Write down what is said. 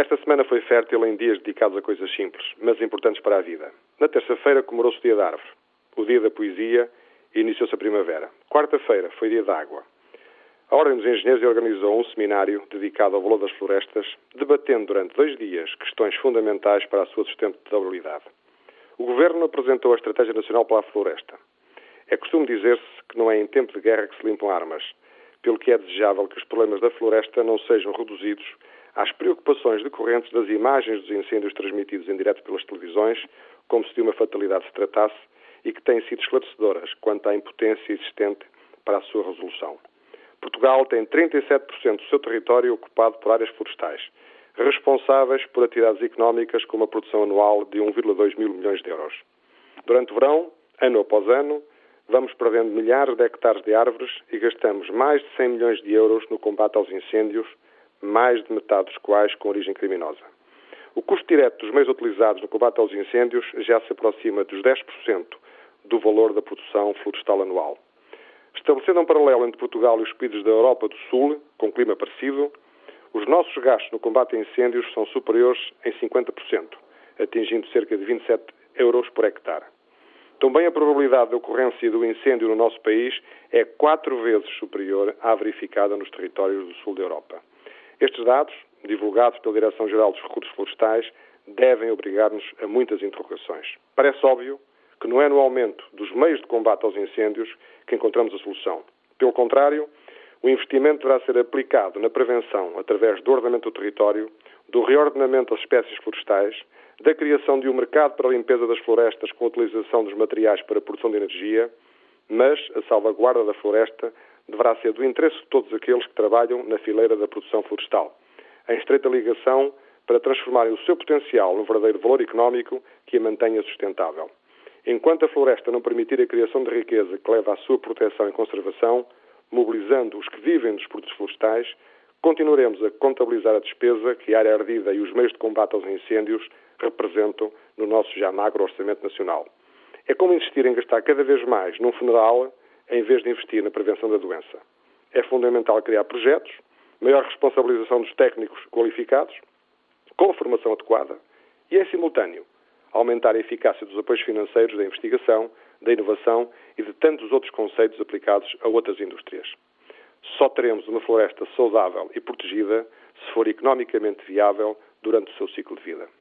Esta semana foi fértil em dias dedicados a coisas simples, mas importantes para a vida. Na terça-feira comemorou-se o Dia da Árvore, o Dia da Poesia e iniciou-se a primavera. Quarta-feira foi Dia da Água. A Ordem dos Engenheiros organizou um seminário dedicado ao valor das florestas, debatendo durante dois dias questões fundamentais para a sua sustentabilidade. O Governo apresentou a Estratégia Nacional para a Floresta. É costume dizer-se que não é em tempo de guerra que se limpam armas, pelo que é desejável que os problemas da floresta não sejam reduzidos às preocupações decorrentes das imagens dos incêndios transmitidos em direto pelas televisões, como se de uma fatalidade se tratasse, e que têm sido esclarecedoras quanto à impotência existente para a sua resolução. Portugal tem 37% do seu território ocupado por áreas florestais, responsáveis por atividades económicas com uma produção anual de 1,2 mil milhões de euros. Durante o verão, ano após ano, vamos perdendo milhares de hectares de árvores e gastamos mais de 100 milhões de euros no combate aos incêndios, mais de metade dos quais com origem criminosa. O custo direto dos meios utilizados no combate aos incêndios já se aproxima dos 10% do valor da produção florestal anual. Estabelecendo um paralelo entre Portugal e os países da Europa do Sul, com clima parecido, os nossos gastos no combate a incêndios são superiores em 50%, atingindo cerca de 27 euros por hectare. Também a probabilidade de ocorrência do incêndio no nosso país é quatro vezes superior à verificada nos territórios do sul da Europa. Estes dados, divulgados pela Direção-Geral dos Recursos Florestais, devem obrigar-nos a muitas interrogações. Parece óbvio que não é no aumento dos meios de combate aos incêndios que encontramos a solução. Pelo contrário, o investimento deverá ser aplicado na prevenção através do ordenamento do território, do reordenamento das espécies florestais, da criação de um mercado para a limpeza das florestas com a utilização dos materiais para a produção de energia, mas a salvaguarda da floresta deverá ser do interesse de todos aqueles que trabalham na fileira da produção florestal, em estreita ligação para transformarem o seu potencial num verdadeiro valor económico que a mantenha sustentável. Enquanto a floresta não permitir a criação de riqueza que leva à sua proteção e conservação, mobilizando os que vivem dos produtos florestais, continuaremos a contabilizar a despesa que a área ardida e os meios de combate aos incêndios representam no nosso já magro orçamento nacional. É como insistir em gastar cada vez mais num funeral em vez de investir na prevenção da doença. É fundamental criar projetos, maior responsabilização dos técnicos qualificados, com formação adequada e, em simultâneo, aumentar a eficácia dos apoios financeiros da investigação, da inovação e de tantos outros conceitos aplicados a outras indústrias. Só teremos uma floresta saudável e protegida se for economicamente viável durante o seu ciclo de vida.